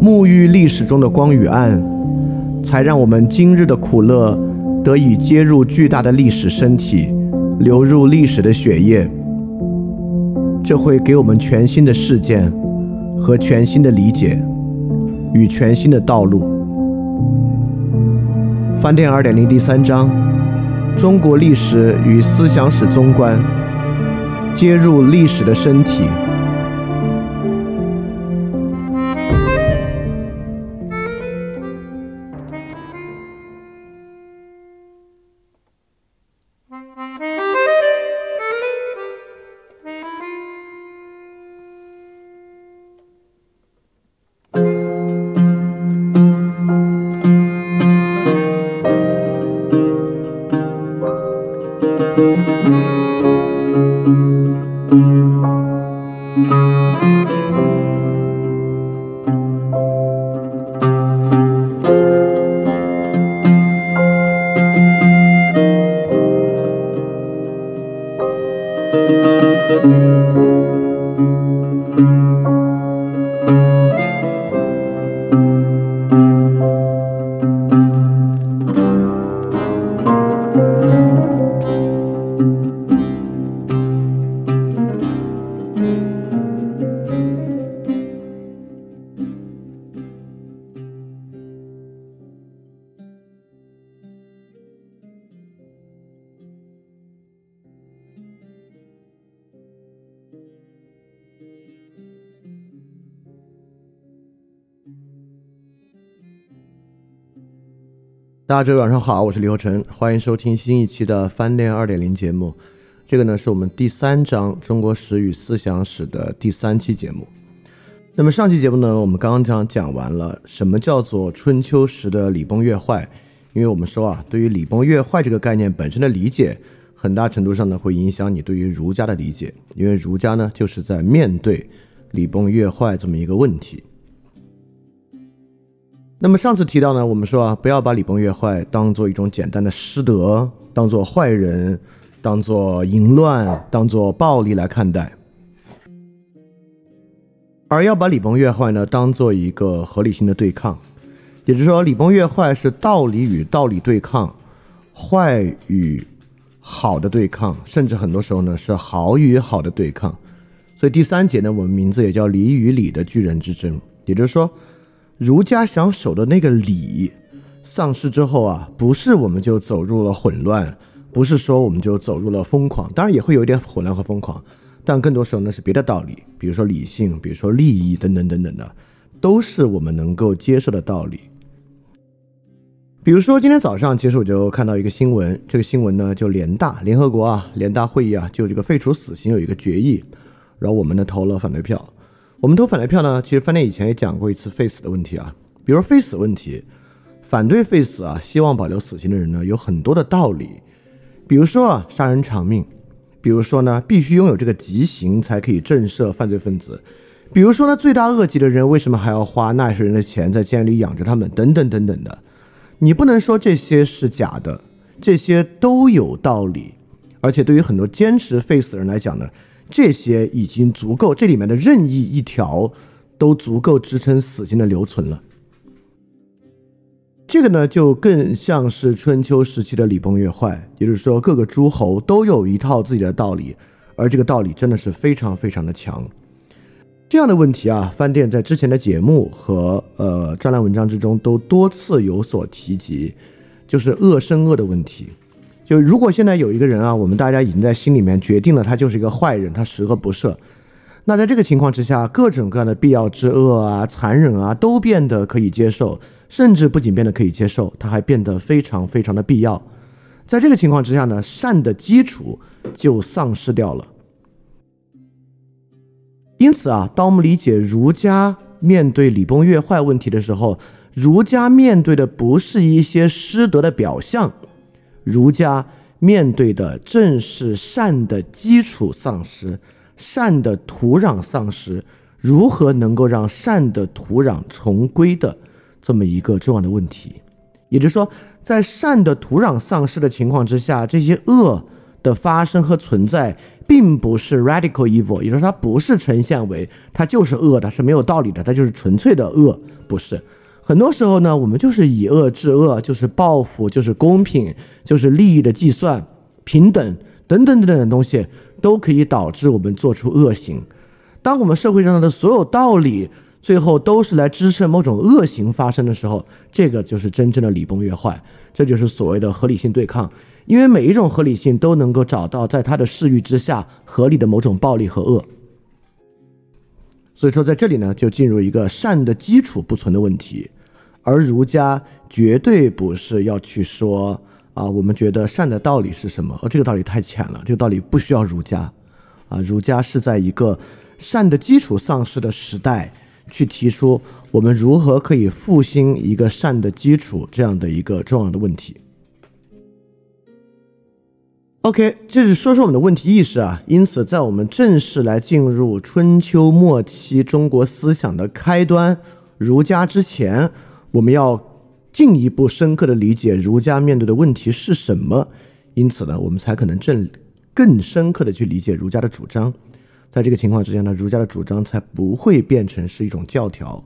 沐浴历史中的光与暗，才让我们今日的苦乐得以接入巨大的历史身体，流入历史的血液。这会给我们全新的事件和全新的理解与全新的道路。翻店二点零第三章：中国历史与思想史综观，接入历史的身体。Música 大家晚上好，我是李厚成，欢迎收听新一期的翻恋二点零节目。这个呢是我们第三章中国史与思想史的第三期节目。那么上期节目呢，我们刚刚讲讲完了什么叫做春秋时的礼崩乐坏，因为我们说啊，对于礼崩乐坏这个概念本身的理解，很大程度上呢会影响你对于儒家的理解，因为儒家呢就是在面对礼崩乐坏这么一个问题。那么上次提到呢，我们说啊，不要把礼崩乐坏当做一种简单的失德，当做坏人，当做淫乱，当做暴力来看待，而要把礼崩乐坏呢当做一个合理性的对抗，也就是说，礼崩乐坏是道理与道理对抗，坏与好的对抗，甚至很多时候呢是好与好的对抗。所以第三节呢，我们名字也叫礼与礼的巨人之争，也就是说。儒家想守的那个礼丧失之后啊，不是我们就走入了混乱，不是说我们就走入了疯狂，当然也会有一点混乱和疯狂，但更多时候呢是别的道理，比如说理性，比如说利益等等等等的，都是我们能够接受的道理。比如说今天早上，其实我就看到一个新闻，这个新闻呢就联大联合国啊联大会议啊就这个废除死刑有一个决议，然后我们呢投了反对票。我们投反对票呢，其实饭店以前也讲过一次废死的问题啊，比如废死问题，反对废死啊，希望保留死刑的人呢，有很多的道理，比如说啊，杀人偿命，比如说呢，必须拥有这个极刑才可以震慑犯罪分子，比如说呢，罪大恶极的人为什么还要花纳税人的钱在监狱里养着他们，等等等等的，你不能说这些是假的，这些都有道理，而且对于很多坚持废死的人来讲呢。这些已经足够，这里面的任意一条都足够支撑死刑的留存了。这个呢，就更像是春秋时期的礼崩乐坏，也就是说，各个诸侯都有一套自己的道理，而这个道理真的是非常非常的强。这样的问题啊，饭店在之前的节目和呃专栏文章之中都多次有所提及，就是恶生恶的问题。就如果现在有一个人啊，我们大家已经在心里面决定了他就是一个坏人，他十恶不赦。那在这个情况之下，各种各样的必要之恶啊、残忍啊，都变得可以接受，甚至不仅变得可以接受，它还变得非常非常的必要。在这个情况之下呢，善的基础就丧失掉了。因此啊，当我们理解儒家面对礼崩乐坏问题的时候，儒家面对的不是一些师德的表象，儒家面对的正是善的基础丧失，善的土壤丧失，如何能够让善的土壤重归的这么一个重要的问题。也就是说，在善的土壤丧失的情况之下，这些恶的发生和存在，并不是 radical evil，也就是，它不是呈现为它就是恶的，是没有道理的，它就是纯粹的恶，不是。很多时候呢，我们就是以恶制恶，就是报复，就是公平，就是利益的计算、平等等等等等的东西，都可以导致我们做出恶行。当我们社会上的所有道理。最后都是来支撑某种恶行发生的时候，这个就是真正的礼崩乐坏，这就是所谓的合理性对抗。因为每一种合理性都能够找到在它的视域之下合理的某种暴力和恶。所以说在这里呢，就进入一个善的基础不存的问题，而儒家绝对不是要去说啊，我们觉得善的道理是什么？而这个道理太浅了，这个道理不需要儒家啊，儒家是在一个善的基础丧失的时代。去提出我们如何可以复兴一个善的基础这样的一个重要的问题。OK，这是说说我们的问题意识啊。因此，在我们正式来进入春秋末期中国思想的开端儒家之前，我们要进一步深刻的理解儒家面对的问题是什么。因此呢，我们才可能正更深刻的去理解儒家的主张。在这个情况之下呢，儒家的主张才不会变成是一种教条，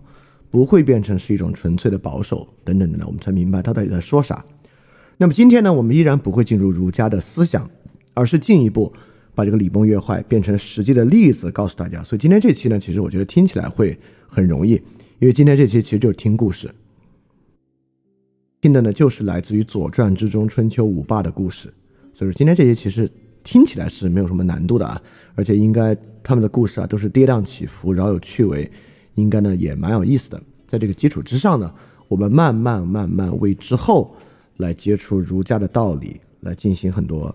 不会变成是一种纯粹的保守等等等等，我们才明白他到底在说啥。那么今天呢，我们依然不会进入儒家的思想，而是进一步把这个礼崩乐坏变成实际的例子告诉大家。所以今天这期呢，其实我觉得听起来会很容易，因为今天这期其实就是听故事，听的呢就是来自于《左传》之中春秋五霸的故事。所以说今天这些其实。听起来是没有什么难度的啊，而且应该他们的故事啊都是跌宕起伏，饶有趣味，应该呢也蛮有意思的。在这个基础之上呢，我们慢慢慢慢为之后来接触儒家的道理来进行很多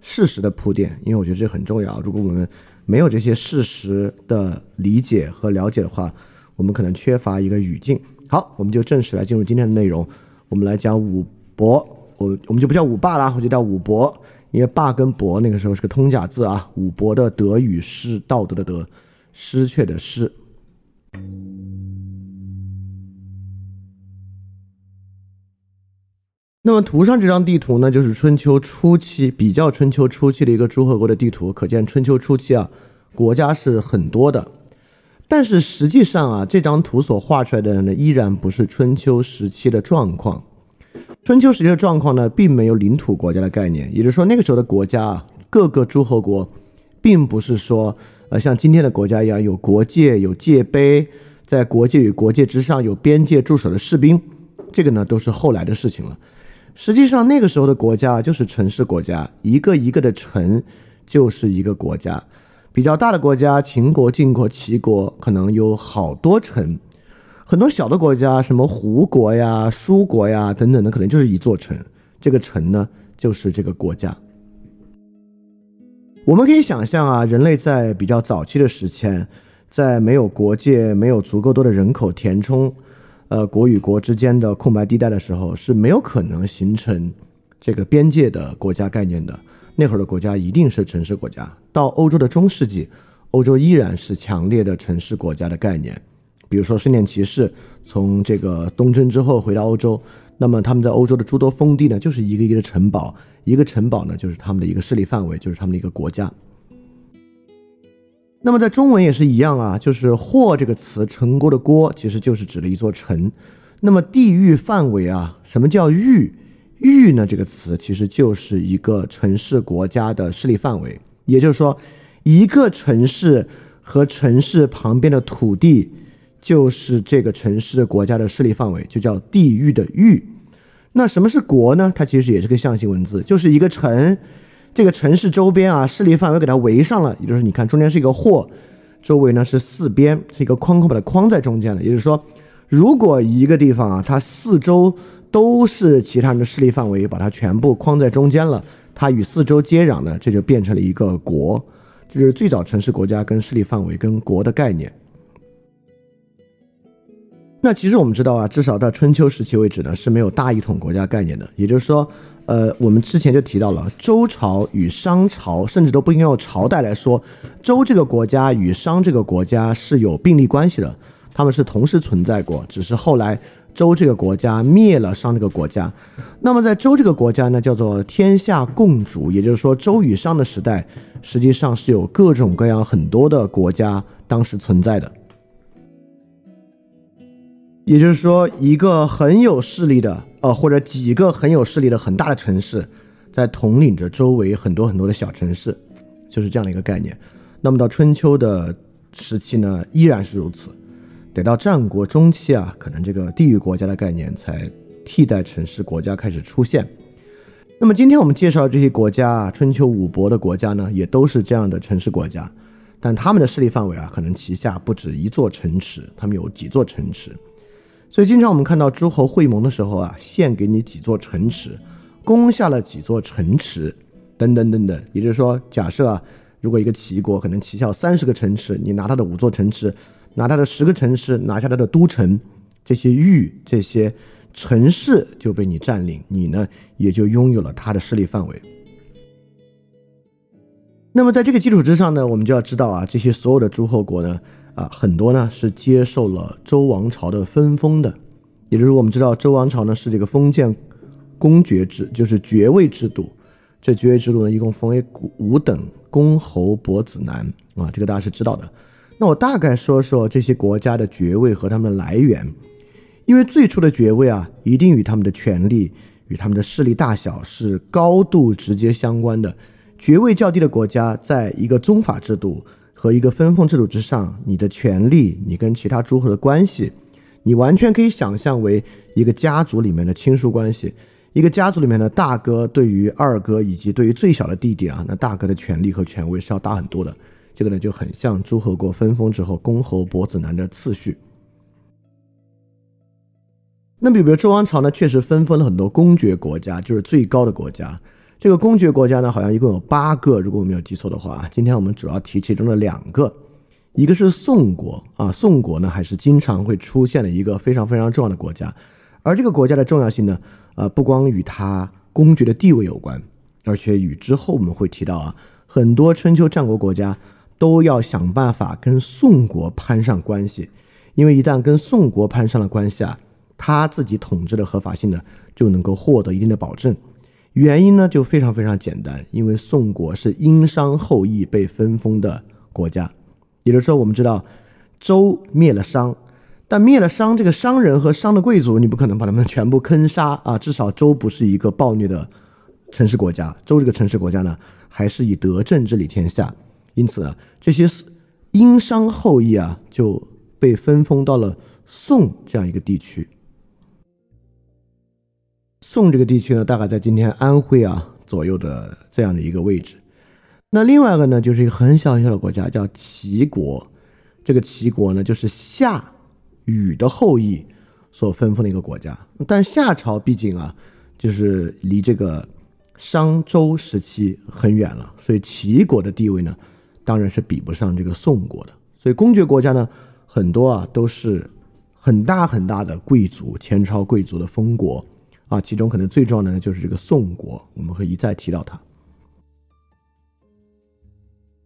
事实的铺垫，因为我觉得这很重要。如果我们没有这些事实的理解和了解的话，我们可能缺乏一个语境。好，我们就正式来进入今天的内容，我们来讲五伯，我我们就不叫五霸了，我就叫五伯。因为霸跟伯那个时候是个通假字啊，五伯的德与失，道德的德，失却的失。那么图上这张地图呢，就是春秋初期比较春秋初期的一个诸侯国的地图，可见春秋初期啊，国家是很多的。但是实际上啊，这张图所画出来的呢，依然不是春秋时期的状况。春秋时期的状况呢，并没有领土国家的概念，也就是说，那个时候的国家啊，各个诸侯国，并不是说，呃，像今天的国家一样有国界、有界碑，在国界与国界之上有边界驻守的士兵，这个呢都是后来的事情了。实际上，那个时候的国家就是城市国家，一个一个的城就是一个国家，比较大的国家，秦国、晋国、齐国，可能有好多城。很多小的国家，什么胡国呀、舒国呀等等的，可能就是一座城。这个城呢，就是这个国家。我们可以想象啊，人类在比较早期的时期，在没有国界、没有足够多的人口填充，呃，国与国之间的空白地带的时候，是没有可能形成这个边界的国家概念的。那会儿的国家一定是城市国家。到欧洲的中世纪，欧洲依然是强烈的城市国家的概念。比如说，圣殿骑士从这个东征之后回到欧洲，那么他们在欧洲的诸多封地呢，就是一个一个的城堡，一个城堡呢，就是他们的一个势力范围，就是他们的一个国家。那么在中文也是一样啊，就是“霍”这个词，城郭的“郭”其实就是指的一座城。那么地域范围啊，什么叫域？域呢？这个词其实就是一个城市国家的势力范围，也就是说，一个城市和城市旁边的土地。就是这个城市国家的势力范围，就叫地域的域。那什么是国呢？它其实也是个象形文字，就是一个城，这个城市周边啊，势力范围给它围上了。也就是你看，中间是一个或，周围呢是四边，是一个框框把它框在中间了。也就是说，如果一个地方啊，它四周都是其他人的势力范围，把它全部框在中间了，它与四周接壤呢，这就变成了一个国。这是最早城市国家跟势力范围跟国的概念。那其实我们知道啊，至少到春秋时期为止呢，是没有大一统国家概念的。也就是说，呃，我们之前就提到了周朝与商朝，甚至都不应该用朝代来说，周这个国家与商这个国家是有并立关系的，他们是同时存在过，只是后来周这个国家灭了商这个国家。那么在周这个国家呢，叫做天下共主，也就是说，周与商的时代实际上是有各种各样很多的国家当时存在的。也就是说，一个很有势力的，呃，或者几个很有势力的很大的城市，在统领着周围很多很多的小城市，就是这样的一个概念。那么到春秋的时期呢，依然是如此。得到战国中期啊，可能这个地域国家的概念才替代城市国家开始出现。那么今天我们介绍的这些国家，春秋五国的国家呢，也都是这样的城市国家，但他们的势力范围啊，可能旗下不止一座城池，他们有几座城池。所以，经常我们看到诸侯会盟的时候啊，献给你几座城池，攻下了几座城池，等等等等。也就是说，假设啊，如果一个齐国可能旗下三十个城池，你拿他的五座城池，拿他的十个城市，拿下他的都城，这些域、这些城市就被你占领，你呢也就拥有了他的势力范围。那么，在这个基础之上呢，我们就要知道啊，这些所有的诸侯国呢。啊，很多呢是接受了周王朝的分封的，也就是我们知道周王朝呢是这个封建公爵制，就是爵位制度。这爵位制度呢一共分为五等：公、侯、伯、子、男。啊，这个大家是知道的。那我大概说说这些国家的爵位和他们的来源，因为最初的爵位啊，一定与他们的权力与他们的势力大小是高度直接相关的。爵位较低的国家，在一个宗法制度。和一个分封制度之上，你的权利，你跟其他诸侯的关系，你完全可以想象为一个家族里面的亲属关系。一个家族里面的大哥对于二哥以及对于最小的弟弟啊，那大哥的权利和权威是要大很多的。这个呢就很像诸侯国分封之后公侯伯子男的次序。那比如周王朝呢，确实分封了很多公爵国家，就是最高的国家。这个公爵国家呢，好像一共有八个，如果我没有记错的话。今天我们主要提其中的两个，一个是宋国啊，宋国呢还是经常会出现的一个非常非常重要的国家。而这个国家的重要性呢，呃，不光与它公爵的地位有关，而且与之后我们会提到啊，很多春秋战国国家都要想办法跟宋国攀上关系，因为一旦跟宋国攀上了关系啊，他自己统治的合法性呢就能够获得一定的保证。原因呢就非常非常简单，因为宋国是殷商后裔被分封的国家，也就是说，我们知道周灭了商，但灭了商这个商人和商的贵族，你不可能把他们全部坑杀啊，至少周不是一个暴虐的城市国家，周这个城市国家呢还是以德政治理天下，因此啊，这些殷商后裔啊就被分封到了宋这样一个地区。宋这个地区呢，大概在今天安徽啊左右的这样的一个位置。那另外一个呢，就是一个很小很小的国家，叫齐国。这个齐国呢，就是夏禹的后裔所分封的一个国家。但夏朝毕竟啊，就是离这个商周时期很远了，所以齐国的地位呢，当然是比不上这个宋国的。所以公爵国家呢，很多啊都是很大很大的贵族，前朝贵族的封国。啊，其中可能最重要的呢，就是这个宋国，我们会一再提到它。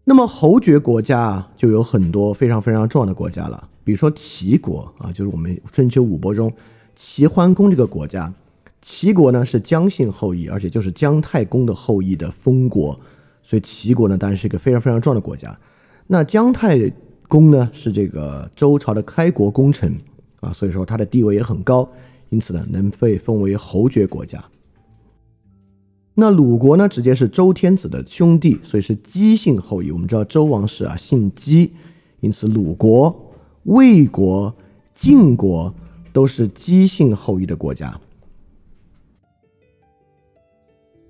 那么侯爵国家，就有很多非常非常重要的国家了，比如说齐国啊，就是我们春秋五国中齐桓公这个国家。齐国呢是姜姓后裔，而且就是姜太公的后裔的封国，所以齐国呢当然是一个非常非常重要的国家。那姜太公呢是这个周朝的开国功臣啊，所以说他的地位也很高。因此呢，能被封为侯爵国家。那鲁国呢，直接是周天子的兄弟，所以是姬姓后裔。我们知道周王室啊姓姬，因此鲁国、魏国、晋国都是姬姓后裔的国家。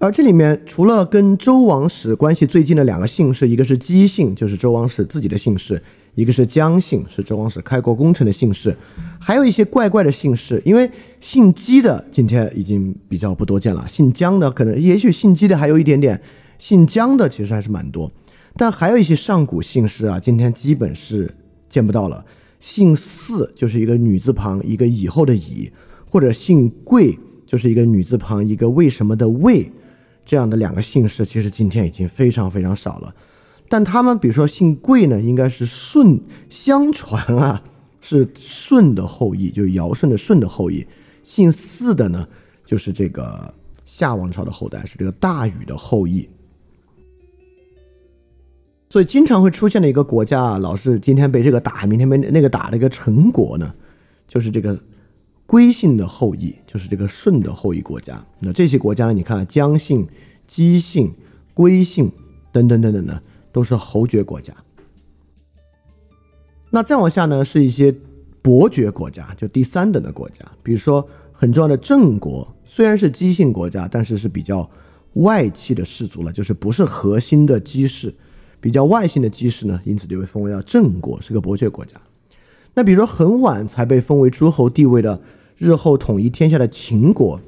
而这里面除了跟周王室关系最近的两个姓氏，一个是姬姓，就是周王室自己的姓氏。一个是姜姓，是周王室开国功臣的姓氏，还有一些怪怪的姓氏，因为姓姬的今天已经比较不多见了，姓姜的可能也许姓姬的还有一点点，姓姜的其实还是蛮多，但还有一些上古姓氏啊，今天基本是见不到了，姓姒就是一个女字旁一个以后的以，或者姓贵就是一个女字旁一个为什么的为，这样的两个姓氏，其实今天已经非常非常少了。但他们比如说姓贵呢，应该是舜，相传啊是舜的后裔，就是尧舜的舜的后裔。姓姒的呢，就是这个夏王朝的后代，是这个大禹的后裔。所以经常会出现的一个国家啊，老是今天被这个打，明天被那个打的一个陈国呢，就是这个归姓的后裔，就是这个舜的后裔国家。那这些国家呢，你看姜姓、姬姓、归姓等等等等呢。都是侯爵国家，那再往下呢，是一些伯爵国家，就第三等的国家。比如说很重要的郑国，虽然是姬姓国家，但是是比较外戚的氏族了，就是不是核心的姬氏，比较外姓的姬氏呢，因此就被封为了郑国，是个伯爵国家。那比如说很晚才被封为诸侯地位的，日后统一天下的秦国，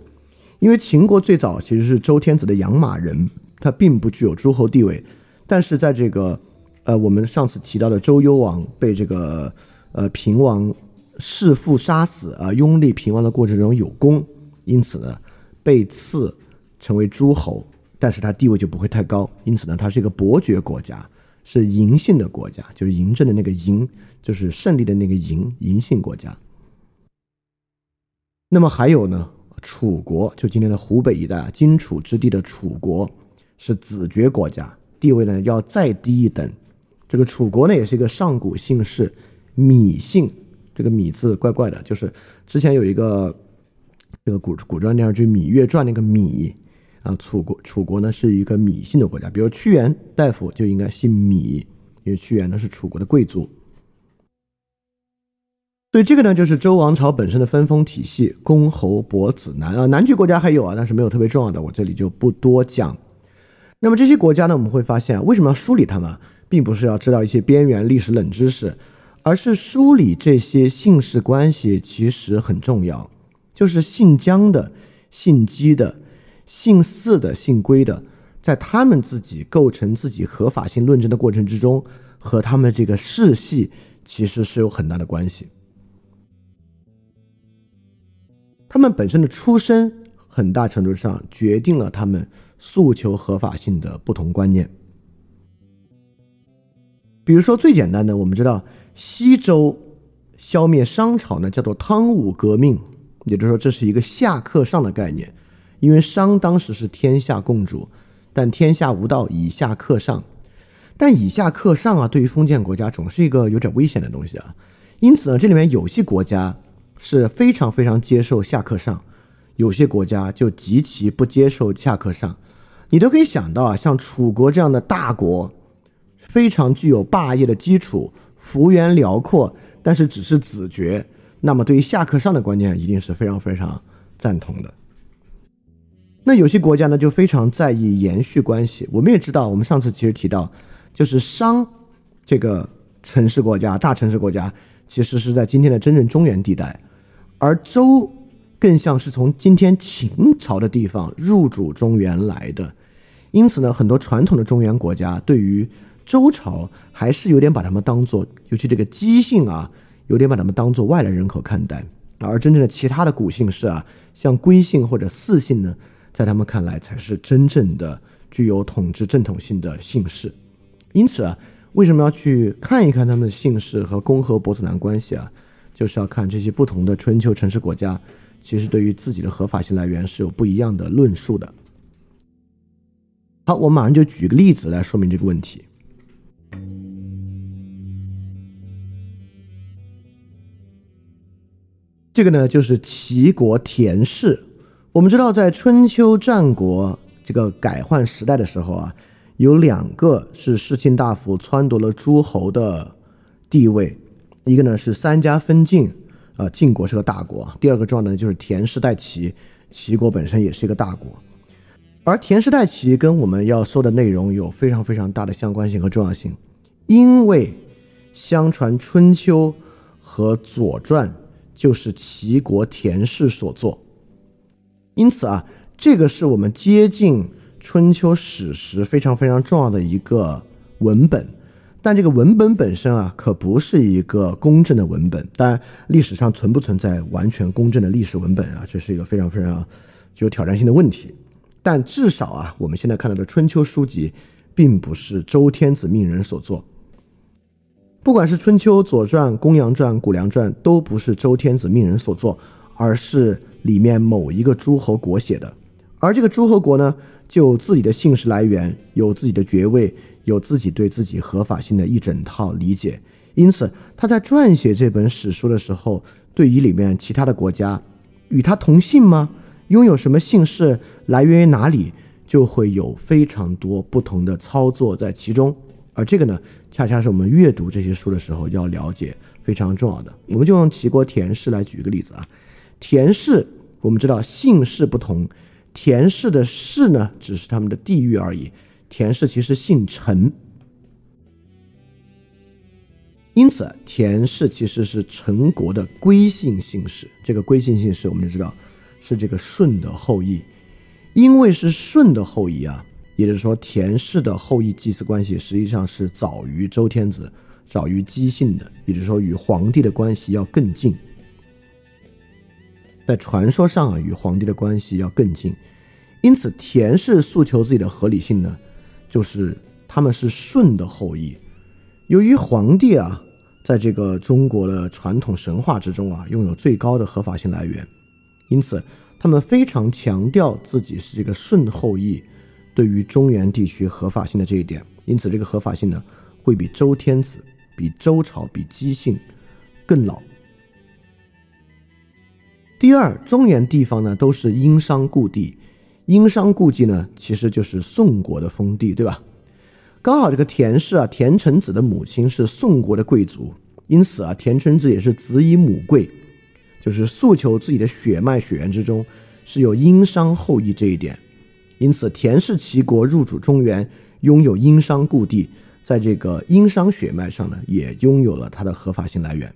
因为秦国最早其实是周天子的养马人，他并不具有诸侯地位。但是在这个，呃，我们上次提到的周幽王被这个呃平王弑父杀死啊，拥立平王的过程中有功，因此呢被赐成为诸侯，但是他地位就不会太高，因此呢他是一个伯爵国家，是嬴姓的国家，就是嬴政的那个嬴，就是胜利的那个嬴，嬴姓国家。那么还有呢，楚国，就今天的湖北一带荆楚之地的楚国，是子爵国家。地位呢要再低一等，这个楚国呢也是一个上古姓氏，芈姓。这个芈字怪怪的，就是之前有一个这个古古装电视剧《芈月传》那个芈啊，楚国楚国呢是一个芈姓的国家，比如屈原大夫就应该姓芈，因为屈原呢是楚国的贵族。所以这个呢就是周王朝本身的分封体系，公侯伯子男啊，南莒国家还有啊，但是没有特别重要的，我这里就不多讲。那么这些国家呢，我们会发现，为什么要梳理它们，并不是要知道一些边缘历史冷知识，而是梳理这些姓氏关系其实很重要。就是姓姜的、姓姬的、姓姒的、姓归的，在他们自己构成自己合法性论证的过程之中，和他们这个世系其实是有很大的关系。他们本身的出身，很大程度上决定了他们。诉求合法性的不同观念，比如说最简单的，我们知道西周消灭商朝呢，叫做汤武革命，也就是说这是一个下克上的概念，因为商当时是天下共主，但天下无道，以下克上，但以下克上啊，对于封建国家总是一个有点危险的东西啊，因此呢，这里面有些国家是非常非常接受下克上，有些国家就极其不接受下克上。你都可以想到啊，像楚国这样的大国，非常具有霸业的基础，幅员辽阔，但是只是子爵，那么对于下克上的观念，一定是非常非常赞同的。那有些国家呢，就非常在意延续关系。我们也知道，我们上次其实提到，就是商这个城市国家、大城市国家，其实是在今天的真正中原地带，而周更像是从今天秦朝的地方入主中原来的。因此呢，很多传统的中原国家对于周朝还是有点把他们当做，尤其这个姬姓啊，有点把他们当做外来人口看待。而真正的其他的古姓氏啊，像归姓或者姒姓呢，在他们看来才是真正的具有统治正统性的姓氏。因此啊，为什么要去看一看他们的姓氏和公和伯子男关系啊？就是要看这些不同的春秋城市国家，其实对于自己的合法性来源是有不一样的论述的。好，我马上就举个例子来说明这个问题。这个呢，就是齐国田氏。我们知道，在春秋战国这个改换时代的时候啊，有两个是世卿大夫篡夺了诸侯的地位，一个呢是三家分晋，啊，晋国是个大国；第二个重要的就是田氏代齐，齐国本身也是一个大国。而田氏代齐跟我们要说的内容有非常非常大的相关性和重要性，因为相传春秋和左传就是齐国田氏所作，因此啊，这个是我们接近春秋史实非常非常重要的一个文本。但这个文本本身啊，可不是一个公正的文本。当然，历史上存不存在完全公正的历史文本啊，这是一个非常非常具有挑战性的问题。但至少啊，我们现在看到的春秋书籍，并不是周天子命人所作。不管是春秋、左传、公羊传、谷梁传，都不是周天子命人所作，而是里面某一个诸侯国写的。而这个诸侯国呢，就自己的姓氏来源，有自己的爵位。有自己对自己合法性的一整套理解，因此他在撰写这本史书的时候，对于里面其他的国家与他同姓吗？拥有什么姓氏？来源于哪里？就会有非常多不同的操作在其中。而这个呢，恰恰是我们阅读这些书的时候要了解非常重要的。我们就用齐国田氏来举一个例子啊，田氏我们知道姓氏不同，田氏的氏呢，只是他们的地域而已。田氏其实姓陈，因此田氏其实是陈国的归姓姓氏。这个归姓姓氏，我们就知道是这个舜的后裔。因为是舜的后裔啊，也就是说田氏的后裔祭祀关系实际上是早于周天子、早于姬姓的，也就是说与皇帝的关系要更近。在传说上啊，与皇帝的关系要更近。因此，田氏诉求自己的合理性呢？就是他们是舜的后裔，由于皇帝啊，在这个中国的传统神话之中啊，拥有最高的合法性来源，因此他们非常强调自己是这个舜后裔，对于中原地区合法性的这一点，因此这个合法性呢，会比周天子、比周朝、比姬姓更老。第二，中原地方呢，都是殷商故地。殷商故迹呢，其实就是宋国的封地，对吧？刚好这个田氏啊，田成子的母亲是宋国的贵族，因此啊，田成子也是子以母贵，就是诉求自己的血脉血缘之中是有殷商后裔这一点。因此，田氏齐国入主中原，拥有殷商故地，在这个殷商血脉上呢，也拥有了它的合法性来源。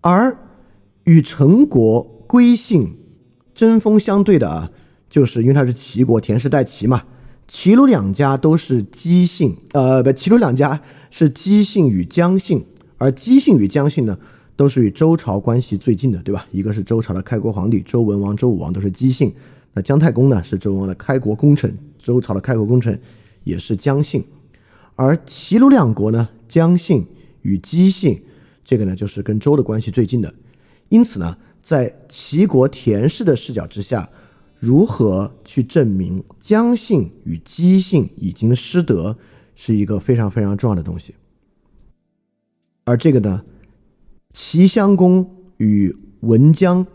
而与陈国归姓。针锋相对的啊，就是因为他是齐国，田氏代齐嘛。齐鲁两家都是姬姓，呃，不，齐鲁两家是姬姓与姜姓，而姬姓与姜姓呢，都是与周朝关系最近的，对吧？一个是周朝的开国皇帝周文王、周武王都是姬姓，那姜太公呢是周文王的开国功臣，周朝的开国功臣也是姜姓。而齐鲁两国呢，姜姓与姬姓，这个呢就是跟周的关系最近的，因此呢。在齐国田氏的视角之下，如何去证明姜姓与姬姓已经失德，是一个非常非常重要的东西。而这个呢，齐襄公与文姜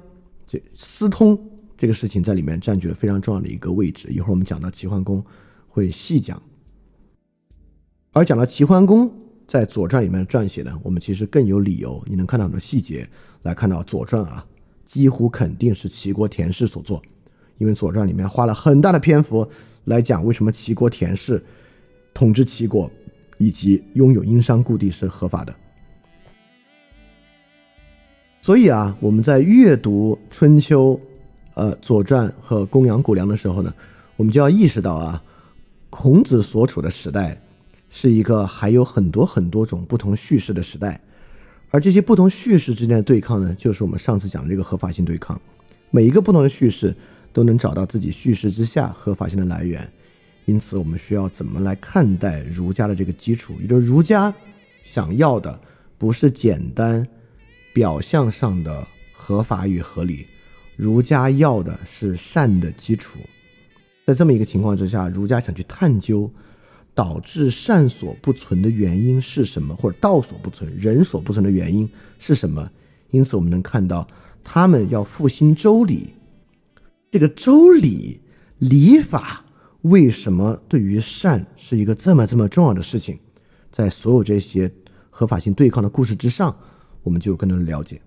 这私通这个事情在里面占据了非常重要的一个位置。一会儿我们讲到齐桓公会细讲。而讲到齐桓公在《左传》里面撰写的，我们其实更有理由，你能看到很多细节，来看到《左传》啊。几乎肯定是齐国田氏所做，因为《左传》里面花了很大的篇幅来讲为什么齐国田氏统治齐国以及拥有殷商故地是合法的。所以啊，我们在阅读《春秋》、呃《左传》和《公羊谷梁》的时候呢，我们就要意识到啊，孔子所处的时代是一个还有很多很多种不同叙事的时代。而这些不同叙事之间的对抗呢，就是我们上次讲的这个合法性对抗。每一个不同的叙事都能找到自己叙事之下合法性的来源，因此我们需要怎么来看待儒家的这个基础？也就是儒家想要的不是简单表象上的合法与合理，儒家要的是善的基础。在这么一个情况之下，儒家想去探究。导致善所不存的原因是什么？或者道所不存、人所不存的原因是什么？因此，我们能看到他们要复兴周礼。这个周礼礼法为什么对于善是一个这么这么重要的事情？在所有这些合法性对抗的故事之上，我们就有更多的了解。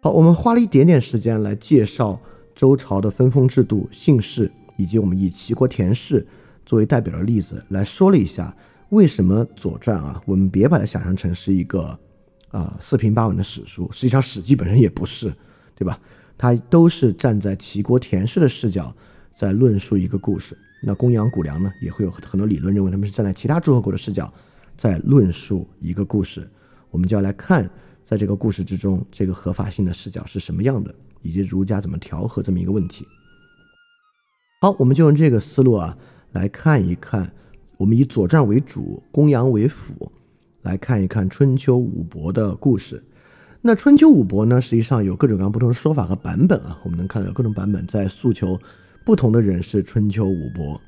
好，我们花了一点点时间来介绍周朝的分封制度、姓氏，以及我们以齐国田氏。作为代表的例子来说了一下，为什么《左传》啊，我们别把它想象成是一个啊四平八稳的史书，实际上《史记》本身也不是，对吧？它都是站在齐国田氏的视角在论述一个故事。那公羊、谷梁呢，也会有很多理论认为他们是站在其他诸侯国的视角在论述一个故事。我们就要来看，在这个故事之中，这个合法性的视角是什么样的，以及儒家怎么调和这么一个问题。好，我们就用这个思路啊，来看一看，我们以《左传》为主，公羊为辅，来看一看春秋五伯的故事。那春秋五伯呢，实际上有各种各样不同的说法和版本啊，我们能看到有各种版本在诉求。不同的人是春秋五伯，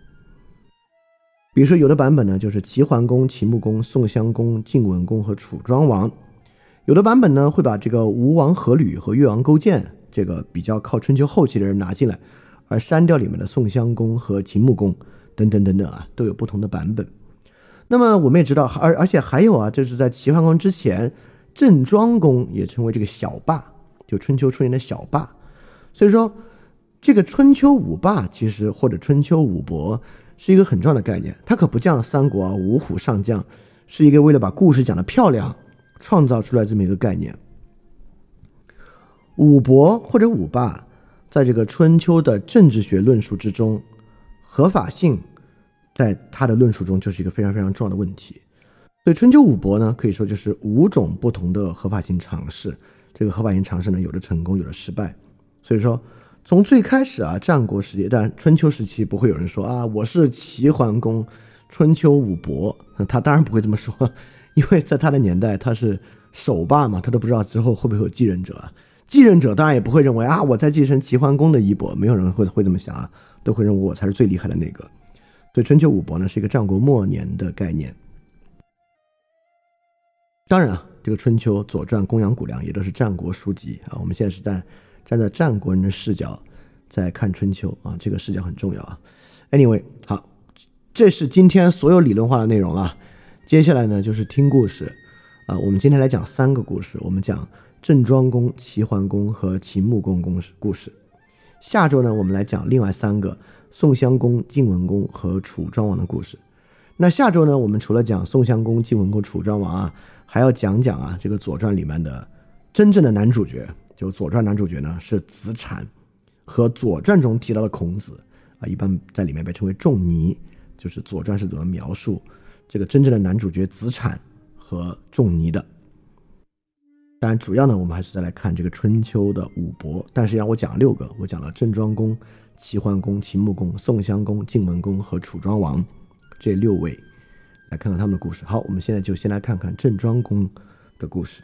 比如说有的版本呢，就是齐桓公、秦穆公、宋襄公、晋文公和楚庄王；有的版本呢，会把这个吴王阖闾和越王勾践这个比较靠春秋后期的人拿进来，而删掉里面的宋襄公和秦穆公等等等等啊，都有不同的版本。那么我们也知道，而而且还有啊，就是在齐桓公之前，郑庄公也称为这个小霸，就春秋出现的小霸，所以说。这个春秋五霸其实或者春秋五伯是一个很重要的概念，它可不像三国啊五虎上将，是一个为了把故事讲得漂亮创造出来这么一个概念。五伯或者五霸，在这个春秋的政治学论述之中，合法性在他的论述中就是一个非常非常重要的问题。所以春秋五伯呢，可以说就是五种不同的合法性尝试。这个合法性尝试呢，有的成功，有的失败。所以说。从最开始啊，战国时期，但春秋时期不会有人说啊，我是齐桓公，春秋五伯，他当然不会这么说，因为在他的年代他是首霸嘛，他都不知道之后会不会有继任者，啊继任者当然也不会认为啊，我在继承齐桓公的衣钵，没有人会会这么想啊，都会认为我才是最厉害的那个，所以春秋五伯呢是一个战国末年的概念。当然啊，这个春秋、左传、公羊、谷梁也都是战国书籍啊，我们现在是在。站在战国人的视角在看春秋啊，这个视角很重要啊。Anyway，好，这是今天所有理论化的内容了。接下来呢就是听故事啊。我们今天来讲三个故事，我们讲郑庄公、齐桓公和秦穆公公故事。下周呢我们来讲另外三个宋襄公、晋文公和楚庄王的故事。那下周呢我们除了讲宋襄公、晋文公、楚庄王啊，还要讲讲啊这个《左传》里面的真正的男主角。就《左传》男主角呢是子产，和《左传》中提到的孔子啊，一般在里面被称为仲尼。就是《左传》是怎么描述这个真正的男主角子产和仲尼的？当然，主要呢，我们还是再来看这个春秋的五伯。但是让我讲了六个，我讲了郑庄公、齐桓公、秦穆公、宋襄公、晋文公和楚庄王这六位，来看看他们的故事。好，我们现在就先来看看郑庄公的故事。